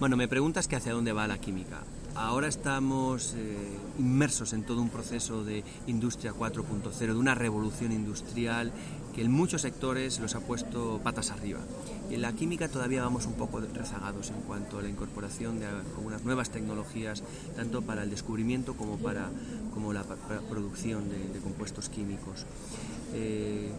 Bueno, me preguntas que hacia dónde va la química. Ahora estamos eh, inmersos en todo un proceso de industria 4.0, de una revolución industrial que en muchos sectores los ha puesto patas arriba. En la química todavía vamos un poco rezagados en cuanto a la incorporación de algunas nuevas tecnologías, tanto para el descubrimiento como para, como la producción de, compuestos químicos. Eh,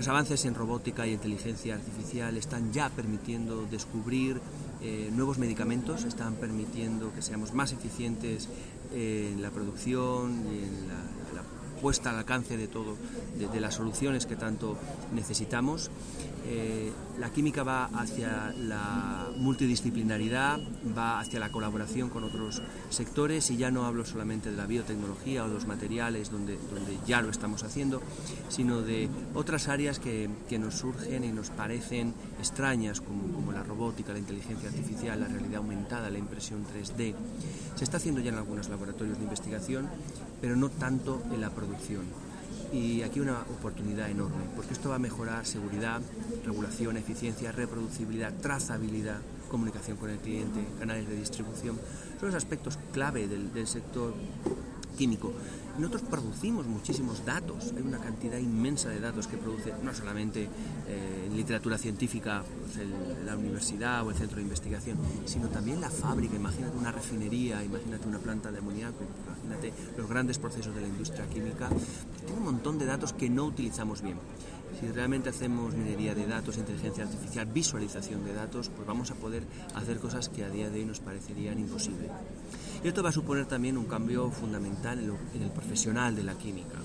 los avances en robótica y inteligencia artificial están ya permitiendo descubrir eh, nuevos medicamentos, están permitiendo que seamos más eficientes en la producción y en la, puesta al alcance de todo, de las soluciones que tanto necesitamos. Eh, la química va hacia la multidisciplinaridad, va hacia la colaboración con otros sectores y ya no hablo solamente de la biotecnología o de los materiales donde, donde ya lo estamos haciendo, sino de otras áreas que, que nos surgen y nos parecen extrañas como, como la robótica, la inteligencia artificial, la realidad aumentada, la impresión 3D. Se está haciendo ya en algunos laboratorios de investigación, pero no tanto en la producción y aquí una oportunidad enorme, porque esto va a mejorar seguridad, regulación, eficiencia, reproducibilidad, trazabilidad, comunicación con el cliente, canales de distribución. Son los aspectos clave del, sector químico. Nosotros producimos muchísimos datos, hay una cantidad inmensa de datos que produce no solamente eh, en literatura científica, pues la universidad o el centro de investigación, sino también la fábrica. Imagínate una refinería, imagínate una planta de amoníaco, imagínate los grandes procesos de la industria química. Pues tiene un montón de datos que no utilizamos bien. Si realmente hacemos minería de datos, inteligencia artificial, visualización de datos, pues vamos a poder hacer cosas que a día de hoy nos parecerían imposibles. Y esto va a suponer también un cambio fundamental en, el profesional de la química.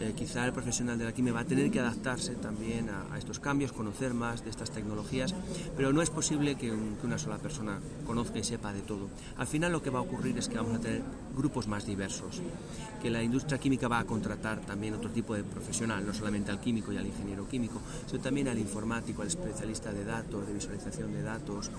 Eh, quizá el profesional de la química va a tener que adaptarse también a, estos cambios, conocer más de estas tecnologías, pero no es posible que, una sola persona conozca y sepa de todo. Al final lo que va a ocurrir es que vamos a tener grupos más diversos, que la industria química va a contratar también otro tipo de profesional, no solamente al químico y al ingeniero químico, sino también al informático, al especialista de datos, de visualización de datos,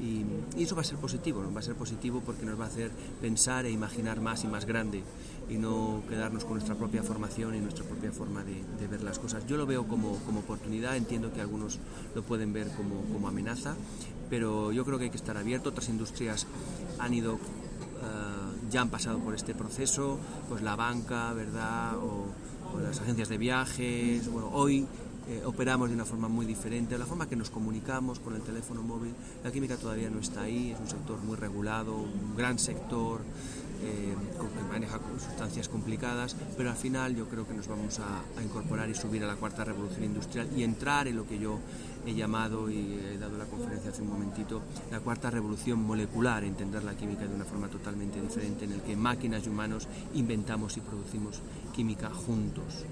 y, eso va a ser positivo, ¿no? va a ser positivo porque nos va a hacer pensar e imaginar más y más grande y no quedarnos con nuestra propia formación y nuestra propia forma de, ver las cosas. Yo lo veo como, como, oportunidad, entiendo que algunos lo pueden ver como, como, amenaza, pero yo creo que hay que estar abierto. Otras industrias han ido, uh, ya han pasado por este proceso, pues la banca, ¿verdad? O, o las agencias de viajes, bueno, hoy eh, operamos de una forma muy diferente, la forma que nos comunicamos con el teléfono móvil. La química todavía no está ahí, es un sector muy regulado, un gran sector eh, que maneja sustancias complicadas, pero al final yo creo que nos vamos a, incorporar y subir a la cuarta revolución industrial y entrar en lo que yo he llamado y he dado la conferencia hace un momentito, la cuarta revolución molecular, entender la química de una forma totalmente diferente, en el que máquinas y humanos inventamos y producimos química juntos.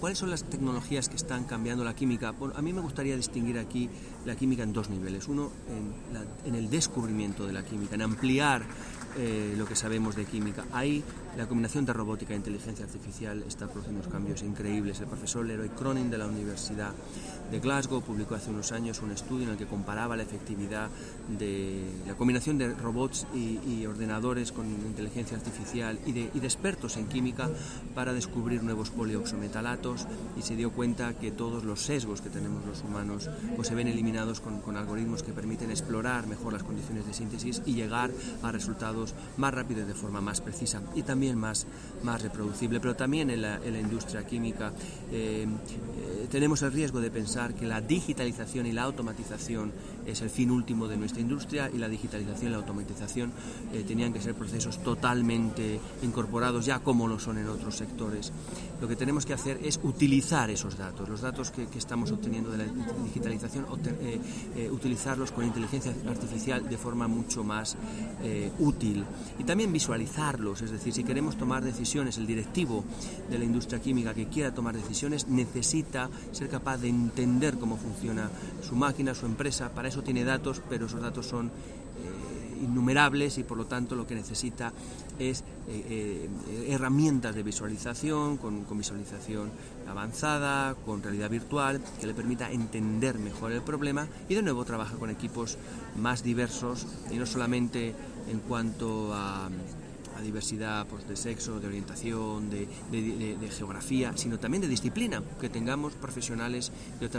¿Cuáles son las tecnologías que están cambiando la química? a mí me gustaría distinguir aquí la química en dos niveles. Uno, en, el descubrimiento de la química, en ampliar eh, lo que sabemos de química. Ahí la combinación de robótica e inteligencia artificial está produciendo cambios increíbles. El profesor Leroy Cronin de la Universidad de Glasgow publicó hace unos años un estudio en el que comparaba la efectividad de la combinación de robots y, ordenadores con inteligencia artificial y de, expertos en química para descubrir nuevos y se dio cuenta que todos los sesgos que tenemos los humanos pues se ven eliminados con, con algoritmos que permiten explorar mejor las condiciones de síntesis y llegar a resultados más rápidos de forma más precisa y también más, más reproducible. Pero también en la, industria química eh, eh, tenemos el riesgo de pensar que la digitalización y la automatización es el fin último de nuestra industria y la digitalización y la automatización eh, tenían que ser procesos totalmente incorporados ya como lo son en otros sectores. Lo que tenemos que hacer es utilizar esos datos, los datos que, estamos obteniendo de la digitalización, eh, eh, utilizarlos con inteligencia artificial de forma mucho más útil y también visualizarlos, es decir, si queremos tomar decisiones, el directivo de la industria química que quiera tomar decisiones necesita ser capaz de entender cómo funciona su máquina, su empresa. Para eso tiene datos, pero esos datos son eh, innumerables y por lo tanto lo que necesita es eh, eh, herramientas de visualización, con, con, visualización avanzada, con realidad virtual, que le permita entender mejor el problema y de nuevo trabaja con equipos más diversos y no solamente en cuanto a a diversidad pues, de sexo, de orientación, de, de, de, de, geografía, sino también de disciplina, que tengamos profesionales de